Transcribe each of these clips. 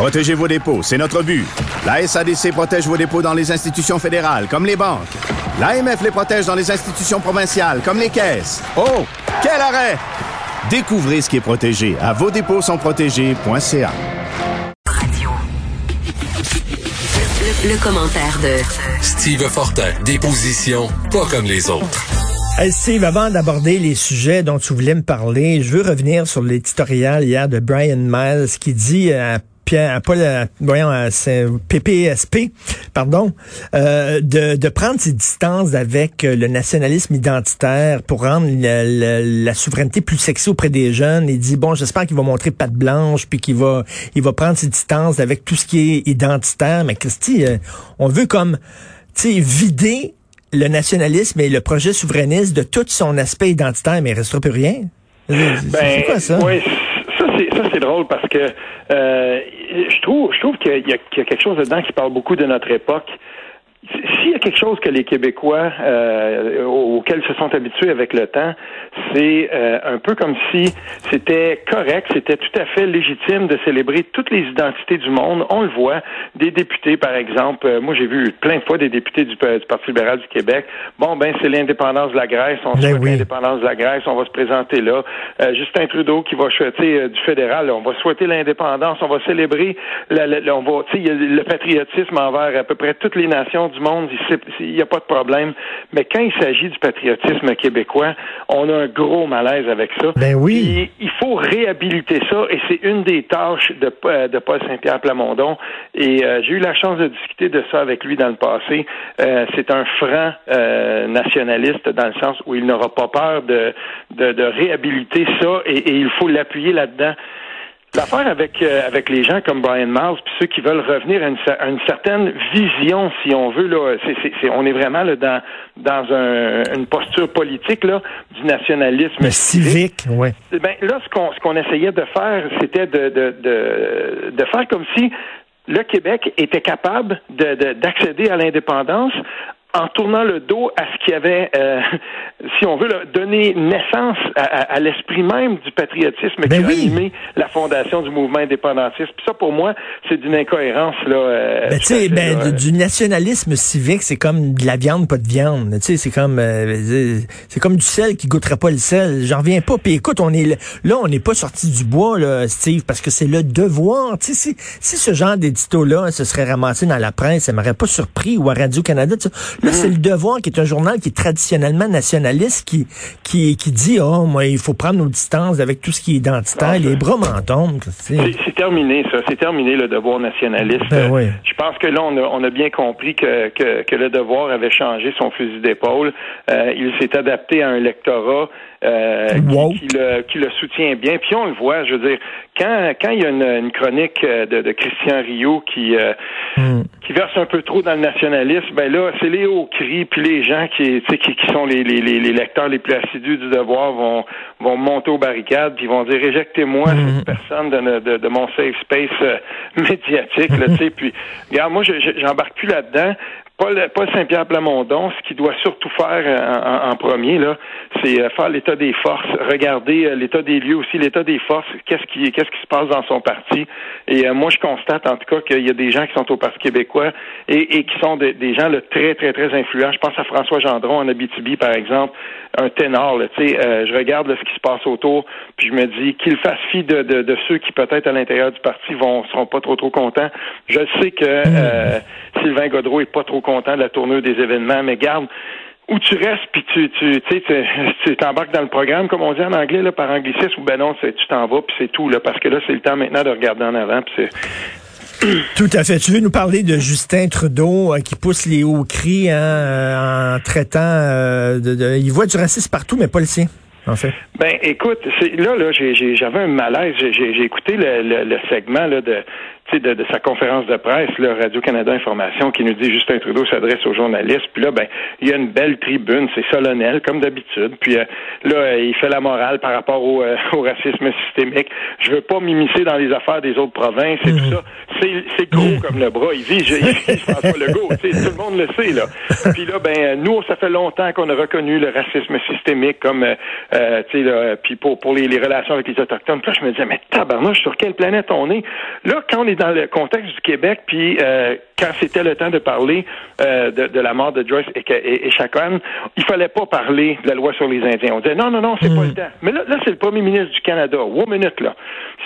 Protégez vos dépôts, c'est notre but. La SADC protège vos dépôts dans les institutions fédérales, comme les banques. L'AMF les protège dans les institutions provinciales, comme les caisses. Oh, quel arrêt! Découvrez ce qui est protégé à vos dépôts sont protégés.ca. Le, le commentaire de Steve Fortin, des positions pas comme les autres. Steve, avant d'aborder les sujets dont tu voulais me parler, je veux revenir sur l'éditorial hier de Brian Miles qui dit à Pierre, pas le, voyons, c'est PPSP, pardon, euh, de, de prendre ses distances avec le nationalisme identitaire pour rendre la, la, la souveraineté plus sexy auprès des jeunes. Il dit bon, j'espère qu'il va montrer patte blanche puis qu'il va, il va prendre ses distances avec tout ce qui est identitaire. Mais Christy, euh, on veut comme, tu sais, vider le nationalisme et le projet souverainiste de tout son aspect identitaire, mais il restera plus rien. Ben, c'est quoi ça? Oui, ça c'est ça c'est drôle parce que euh, je trouve je trouve qu'il y, y, a quelque chose dedans qui parle beaucoup de notre époque. S'il y a quelque chose que les Québécois euh, auxquels se sont habitués avec le temps, c'est euh, un peu comme si c'était correct, c'était tout à fait légitime de célébrer toutes les identités du monde. On le voit, des députés, par exemple. Euh, moi, j'ai vu plein de fois des députés du, du, Parti libéral du Québec. Bon, ben, c'est l'indépendance de la Grèce. On ben souhaite oui. l'indépendance de la Grèce. On va se présenter là. Euh, Justin Trudeau qui va souhaiter du fédéral. On va souhaiter l'indépendance. On va célébrer. La, la, on va, le patriotisme envers à peu près toutes les nations du monde. Il n'y a pas de problème. Mais quand il s'agit du patriotisme québécois, on a un gros malaise avec ça. Ben oui. Et il faut réhabiliter ça et c'est une des tâches de, de Paul Saint-Pierre Plamondon. Et euh, j'ai eu la chance de discuter de ça avec lui dans le passé. Euh, c'est un franc euh, nationaliste dans le sens où il n'aura pas peur de, de, de réhabiliter ça et, et il faut l'appuyer là-dedans. L'affaire avec euh, avec les gens comme Brian Miles, puis ceux qui veulent revenir à une, à une certaine vision, si on veut là, c'est, c'est, on est vraiment là, dans dans un, une posture politique là du nationalisme Mais civique, oui. Ben là, ce qu'on ce qu'on essayait de faire, c'était de de, de de faire comme si le Québec était capable de, de, d'accéder à l'indépendance en tournant le dos à ce qui avait, euh, si on veut, là, donné naissance à, à, à l'esprit même du patriotisme ben qui oui. a animé la fondation du mouvement indépendantiste. Puis ça, pour moi, c'est d'une incohérence. Là, euh, ben, tu sais, ben, là, du nationalisme civique, c'est comme de la viande, pas de viande. Tu sais, c'est comme, euh, c'est comme du sel qui goûterait pas le sel. J'en reviens pas. Puis écoute, on est là, on n'est pas sorti du bois, là, Steve, parce que c'est le devoir. Tu sais, si, si ce genre d'édito-là se serait ramassé dans la presse, ça m'aurait pas surpris ou à Radio-Canada. Là, c'est le Devoir, qui est un journal qui est traditionnellement nationaliste, qui qui, qui dit, oh, moi, il faut prendre nos distances avec tout ce qui est identitaire, non, les bras m'en. C'est terminé, ça. C'est terminé, le Devoir nationaliste. Ben oui. Je pense que là, on a, on a bien compris que, que, que, le Devoir avait changé son fusil d'épaule. Euh, il s'est adapté à un lectorat euh, wow. qui, qui, le, qui, le, soutient bien. Puis on le voit, je veux dire, quand, quand il y a une, une chronique de, de, Christian Rio qui, euh, mm. qui verse un peu trop dans le nationalisme, ben là, c'est les hauts cris, puis les gens qui, qui, qui sont les, les, les, lecteurs les plus assidus du devoir vont, vont monter aux barricades, puis vont dire éjectez-moi mm. cette personne de, de, de, mon safe space euh, médiatique. Là, puis, regarde, moi, j'embarque plus là-dedans. Paul, Paul Saint-Pierre Plamondon, ce qu'il doit surtout faire en, en, en premier, là, c'est faire l'état des forces, regarder l'état des lieux aussi, l'état des forces, qu'est-ce qui, qu'est-ce qui se passe dans son parti. Et euh, moi, je constate en tout cas qu'il y a des gens qui sont au Parti québécois et, et qui sont de, des gens là, très, très, très influents. Je pense à François Gendron en Abitibi, par exemple, un ténor. Là, euh, je regarde là, ce qui se passe autour, puis je me dis qu'il fasse fi de, de, de ceux qui peut-être à l'intérieur du parti vont seront pas trop trop contents. Je sais que euh, Sylvain Godreau est pas trop content de la tournure des événements, mais garde où tu restes puis tu tu tu t'embarques dans le programme comme on dit en anglais là par anglicisme ou ben non tu t'en vas puis c'est tout là parce que là c'est le temps maintenant de regarder en avant puis c'est tout à fait. Tu veux nous parler de Justin Trudeau euh, qui pousse les hauts cris hein, euh, en traitant euh, de, de, il voit du racisme partout mais pas le sien. En fait. Ben, écoute, là, là, j'avais un malaise. J'ai écouté le, le, le, segment là, de, de, de, sa conférence de presse, là, Radio-Canada Information, qui nous dit Justin Trudeau s'adresse aux journalistes. Puis là, ben, il y a une belle tribune, c'est solennel, comme d'habitude. Puis euh, là, il fait la morale par rapport au, euh, au racisme systémique. Je veux pas m'immiscer dans les affaires des autres provinces et mmh. tout ça. C'est gros mmh. comme le bras. Il vise, il vise François Legault. Tout le monde le sait, là. Puis là, ben, nous, ça fait longtemps qu'on a reconnu le racisme systémique comme, euh, tu sais, là, puis pour, pour les, les, relations avec les Autochtones. Puis là, je me disais, mais tabarnouche, sur quelle planète on est? Là, quand on est dans le contexte du Québec, puis euh, quand c'était le temps de parler euh, de, la mort de Joyce et, et, et Chacon, il fallait pas parler de la loi sur les Indiens. On disait non, non, non, c'est pas hmm. le temps. Mais là, là c'est le premier ministre du Canada. One minute, là.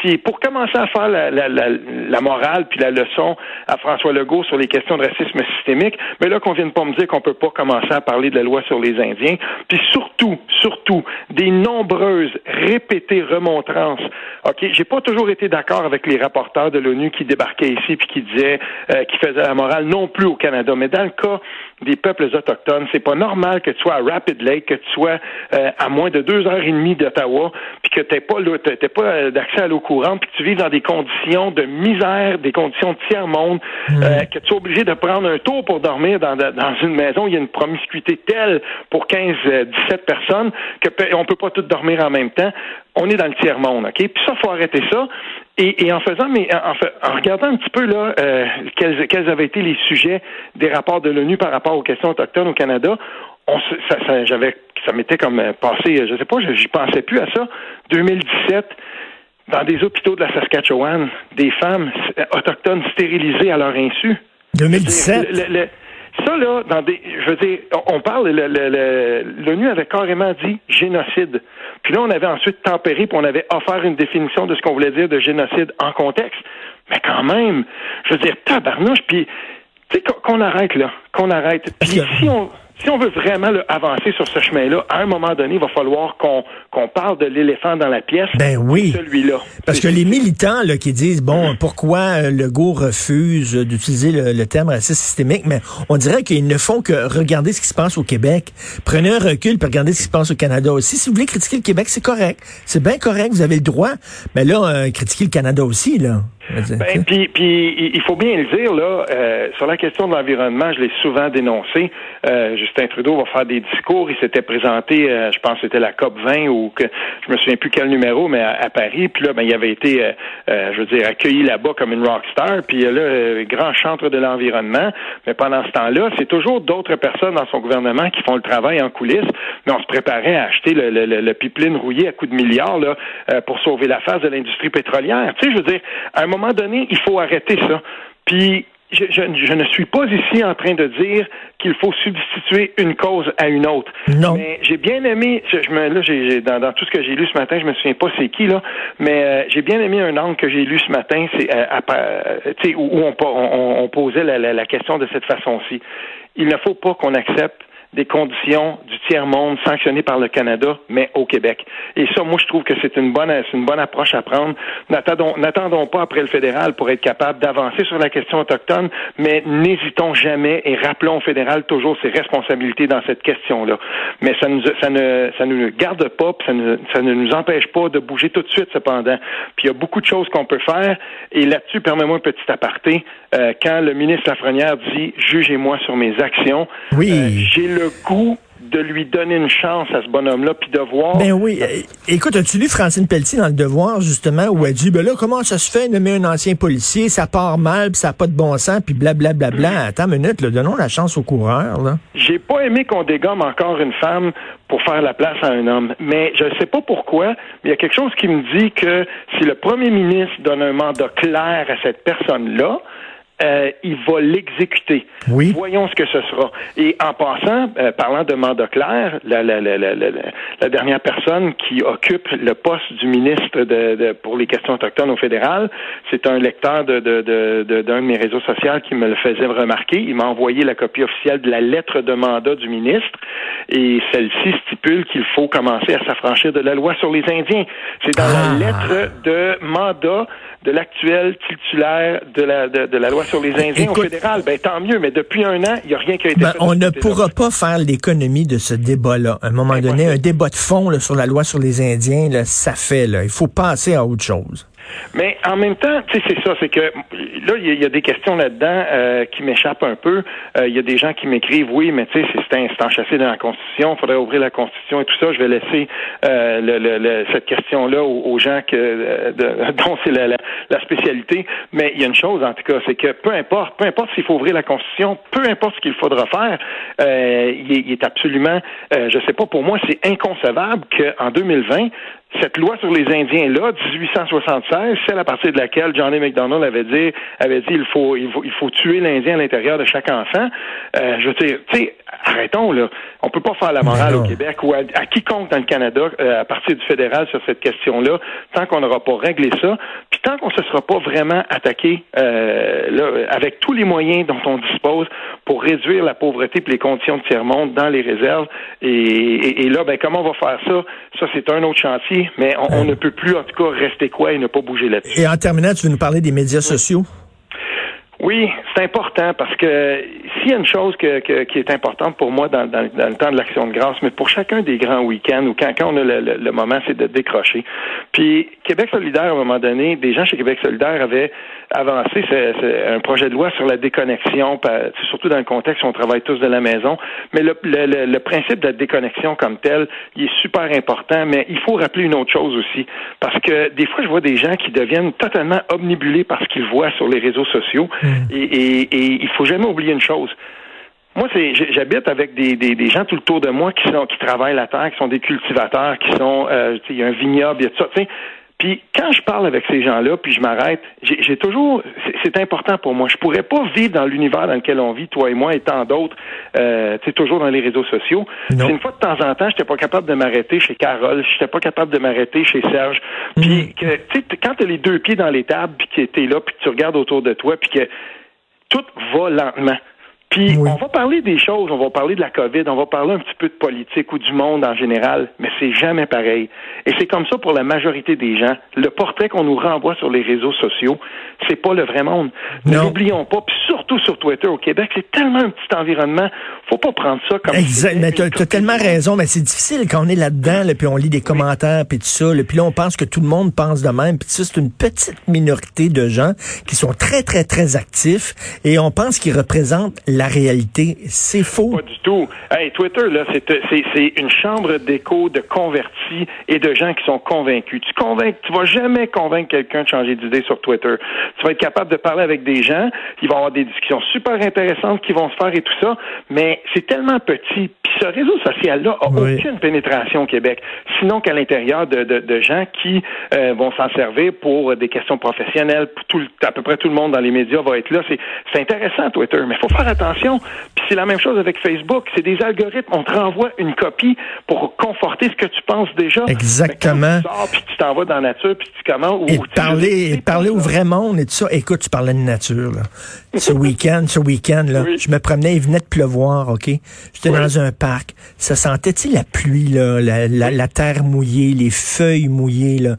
Si pour commencer à faire la, la, la, la, morale puis la leçon à François Legault sur les questions de racisme systémique, mais là qu'on vienne pas me dire qu'on peut pas commencer à parler de la loi sur les Indiens, puis surtout, surtout, des nombreuses répétées remontrances. Ok, j'ai pas toujours été d'accord avec les rapporteurs de l'ONU qui débarquaient ici puis qui disaient, euh, qui faisaient la morale non plus au Canada. Mais dans le cas des peuples autochtones, c'est pas normal que tu sois à Rapid Lake, que tu sois euh, à moins de deux heures et demie d'Ottawa, puis que t'aies pas t'aies pas euh, d'accès à l'eau courante, puis que tu vives dans des conditions de misère, des conditions de tiers monde, hmm. que tu es obligé de prendre un tour pour dormir dans, dans une maison. Il y a une promiscuité telle pour 15, 17 personnes que on peut pas toutes dormir en même temps. On est dans le tiers monde, ok? Puis ça, faut arrêter ça. Et, en faisant, mais en, regardant un petit peu là, euh, quels, quels, avaient été les sujets des rapports de l'ONU par rapport aux questions autochtones au Canada, on, ça, ça j'avais, ça m'était comme euh, passé, je sais pas, j'y pensais plus à ça. 2017, dans des hôpitaux de la Saskatchewan, des femmes autochtones stérilisées à leur insu. 2017. Ça, là, dans des, je veux dire, on parle, l'ONU avait carrément dit génocide. Puis là, on avait ensuite tempéré, puis on avait offert une définition de ce qu'on voulait dire de génocide en contexte. Mais quand même, je veux dire, tabarnouche, puis, tu sais, qu'on arrête, là, qu'on arrête. Puis si on si on veut vraiment avancer sur ce chemin-là, à un moment donné, il va falloir qu'on parle de l'éléphant dans la pièce. Ben oui. Celui-là. Parce que les militants là, qui disent bon, pourquoi le Legault refuse d'utiliser le, terme racisme systémique, mais on dirait qu'ils ne font que regarder ce qui se passe au Québec. Prenez un recul pour regarder ce qui se passe au Canada aussi. Si vous voulez critiquer le Québec, c'est correct. C'est bien correct, vous avez le droit. Mais là, euh, critiquer le Canada aussi, là. Ben, puis, puis, il faut bien le dire, là, euh, sur la question de l'environnement, je l'ai souvent dénoncé. Euh, Justin Trudeau va faire des discours. Il s'était présenté, euh, je pense que c'était la COP 20 ou que je me souviens plus quel numéro, mais à, Paris. Puis là, ben, il avait été, je veux dire, accueilli là-bas comme une rockstar. Puis là, grand chantre de l'environnement. Mais pendant ce temps-là, c'est toujours d'autres personnes dans son gouvernement qui font le travail en coulisses. Mais on se préparait à acheter le, le, le pipeline rouillé à coups de milliards là, pour sauver la face de l'industrie pétrolière. Tu sais, je veux dire, à un moment moment donné, il faut arrêter ça. Puis je, je, ne suis pas ici en train de dire qu'il faut substituer une cause à une autre. Non. Mais j'ai bien aimé, je, me, là, j'ai, dans, dans, tout ce que j'ai lu ce matin, je me souviens pas c'est qui là, mais euh, j'ai bien aimé un angle que j'ai lu ce matin, c'est euh, euh où, où on, on, on posait la, la, la question de cette façon-ci. Il ne faut pas qu'on accepte des conditions du tiers-monde sanctionnées par le Canada, mais au Québec. Et ça, moi, je trouve que c'est une bonne, c'est une bonne approche à prendre. N'attendons, n'attendons pas après le fédéral pour être capable d'avancer sur la question autochtone, mais n'hésitons jamais et rappelons au fédéral toujours ses responsabilités dans cette question-là. Mais ça, nous, ça ne, ça ne nous garde pas, ça ne, ça ne nous empêche pas de bouger tout de suite, cependant. Puis il y a beaucoup de choses qu'on peut faire. Et là-dessus, permets-moi un petit aparté. Euh, quand le ministre Lafrenière dit jugez-moi sur mes actions, oui. Euh, j'ai le goût de lui donner une chance à ce bonhomme-là, puis de voir... Ben oui. Écoute, as-tu lu Francine Pelletier dans Le Devoir, justement, où elle dit, ben là, comment ça se fait, nommer un ancien policier, ça part mal, puis ça n'a pas de bon sens, puis blablabla. Bla, bla, bla. Attends une minute, là, donnons la chance au coureur, là. J'ai pas aimé qu'on dégomme encore une femme pour faire la place à un homme. Mais je ne sais pas pourquoi, mais il y a quelque chose qui me dit que si le premier ministre donne un mandat clair à cette personne-là, euh, il va l'exécuter. Oui. Voyons ce que ce sera. Et en passant, euh, parlant de mandat clair, la, la, la, la, dernière personne qui occupe le poste du ministre de, de pour les questions autochtones au fédéral, c'est un lecteur de, de, de, d'un de mes réseaux sociaux qui me le faisait remarquer. Il m'a envoyé la copie officielle de la lettre de mandat du ministre et celle-ci stipule qu'il faut commencer à s'affranchir de la loi sur les Indiens. C'est dans la ah. lettre de mandat de l'actuel titulaire de la, de, la loi sur les Indiens au fédéral. Ben, tant mieux, mais depuis un an, il n'y a rien qui a été ben, fait. On ne pourra pas faire l'économie de ce débat-là. À un moment donné, un débat de fond sur la loi sur les Indiens, là, ça fait. Là. Il faut passer à autre chose. Mais en même temps, tu sais, c'est ça, c'est que là, il y, a des questions là-dedans euh, qui m'échappent un peu. Euh, il y a des gens qui m'écrivent, oui, mais tu sais, c'est enchâssé dans la Constitution, il faudrait ouvrir la Constitution et tout ça. Je vais laisser euh, le, cette question-là aux, gens que, dont c'est la, la, spécialité. Mais il y a une chose, en tout cas, c'est que peu importe, peu importe s'il faut ouvrir la Constitution, peu importe ce qu'il faudra faire, il est, est, absolument, je sais pas, pour moi, c'est inconcevable qu'en 2020, cette loi sur les Indiens-là, 1876, celle à partir de laquelle Johnny McDonald avait dit, avait dit il faut, il faut, il faut tuer l'Indien à l'intérieur de chaque enfant. Euh, je veux dire, tu sais, arrêtons là. On peut pas faire la morale au Québec ou à, quiconque dans le Canada euh, à partir du fédéral sur cette question-là, tant qu'on n'aura pas réglé ça, puis tant qu'on ne se sera pas vraiment attaqué euh, là, avec tous les moyens dont on dispose pour réduire la pauvreté et les conditions de tiers-monde dans les réserves. Et, et là, ben comment on va faire ça? Ça, c'est un autre chantier mais on, ne peut plus, en tout cas, rester quoi et ne pas bouger là-dessus. Et en terminant, tu veux nous parler des médias sociaux? Oui, c'est important parce que s'il y a une chose qui est importante pour moi dans, le temps de l'action de grâce, mais pour chacun des grands week-ends ou quand, on a le, moment, c'est de décrocher. Puis Québec solidaire, à un moment donné, des gens chez Québec solidaire avaient avancé c'est, un projet de loi sur la déconnexion, surtout dans le contexte où on travaille tous de la maison. Mais le, le, principe de la déconnexion comme tel, il est super important, mais il faut rappeler une autre chose aussi. Parce que des fois, je vois des gens qui deviennent totalement omnibulés par ce qu'ils voient sur les réseaux sociaux. Mm. Et, et, et il faut jamais oublier une chose. Moi, c'est j'habite avec des, des, des, gens tout le tour de moi qui sont qui travaillent la terre, qui sont des cultivateurs, qui sont euh, il y a un vignoble, il y a tout ça. Puis quand je parle avec ces gens-là, puis je m'arrête, j'ai toujours, c'est important pour moi. Je pourrais pas vivre dans l'univers dans lequel on vit, toi et moi et tant d'autres, euh, tu sais, toujours dans les réseaux sociaux. Une fois de temps en temps, j'étais pas capable de m'arrêter chez Carole, j'étais pas capable de m'arrêter chez Serge. Puis mm. tu sais, quand t'as les deux pieds dans les tables, puis que t'es là, puis que tu regardes autour de toi, puis que tout va lentement. Puis on va parler des choses, on va parler de la COVID, on va parler un petit peu de politique ou du monde en général, mais c'est jamais pareil. Et c'est comme ça pour la majorité des gens. Le portrait qu'on nous renvoie sur les réseaux sociaux, c'est pas le vrai monde. N'oublions pas, puis surtout sur Twitter au Québec, c'est tellement un petit environnement, faut pas prendre ça comme Exact, mais tu as, tellement raison, mais c'est difficile quand on est là-dedans, puis on lit des commentaires puis tout ça, puis là on pense que tout le monde pense de même, puis ça c'est une petite minorité de gens qui sont très très très actifs et on pense qu'ils représentent la la réalité. C'est faux. Pas du tout. Hey, Twitter, là, c'est une chambre d'écho de convertis et de gens qui sont convaincus. Tu convaincs, tu vas jamais convaincre quelqu'un de changer d'idée sur Twitter. Tu vas être capable de parler avec des gens, il va y avoir des discussions super intéressantes qui vont se faire et tout ça, mais c'est tellement petit. Puis ce réseau social-là a aucune pénétration au Québec, sinon qu'à l'intérieur de, de, gens qui euh, vont s'en servir pour des questions professionnelles. Tout, à peu près tout le monde dans les médias va être là. C'est intéressant, Twitter, mais il faut faire attention puis c'est la même chose avec Facebook. C'est des algorithmes. On te renvoie une copie pour conforter ce que tu penses déjà. Exactement. tu sors, puis tu t'en vas dans la nature, puis tu commences... Et parler, parler au vrai monde et tout ça. Écoute, tu parlais de nature, là. ce week-end, ce week-end, là, je me promenais, il venait de pleuvoir, OK? J'étais dans un parc. Ça sentait, tu la pluie, là, la, la, terre mouillée, les feuilles mouillées, là.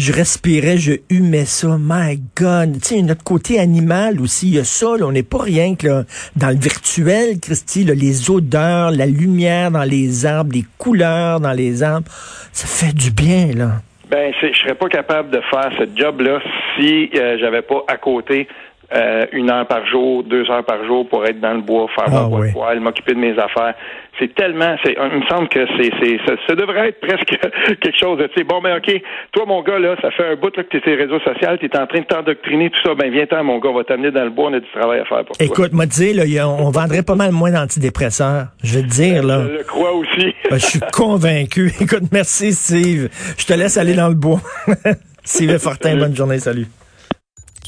Je respirais, je humais ça. My God! Tu sais, notre côté animal aussi, il y a ça, là. On n'est pas rien que, là, dans le virtuel, Christy, les odeurs, la lumière dans les arbres, les couleurs dans les arbres, ça fait du bien, là. Ben, je serais pas capable de faire ce job-là si euh, j'avais pas à côté euh, une heure par jour, deux heures par jour pour être dans le bois, faire ah, mon poil, m'occuper de mes affaires. C'est tellement, c'est, il me semble que c'est, c'est, ça, devrait être presque quelque chose de, tu sais, bon, ben, ok, toi, mon gars, là, ça fait un bout, là, que t'es sur les réseaux sociaux, t'es en train de t'endoctriner, tout ça, ben, viens-t'en, mon gars, on va t'amener dans le bois, on a du travail à faire pour toi. Écoute, moi, dis, là, on vendrait pas mal moins d'antidépresseurs. Je vais te dire, là. Je le crois aussi. Ben, je suis convaincu. Écoute, merci, Steve. Je te laisse aller dans le bois. Steve Fortin, bonne journée, salut.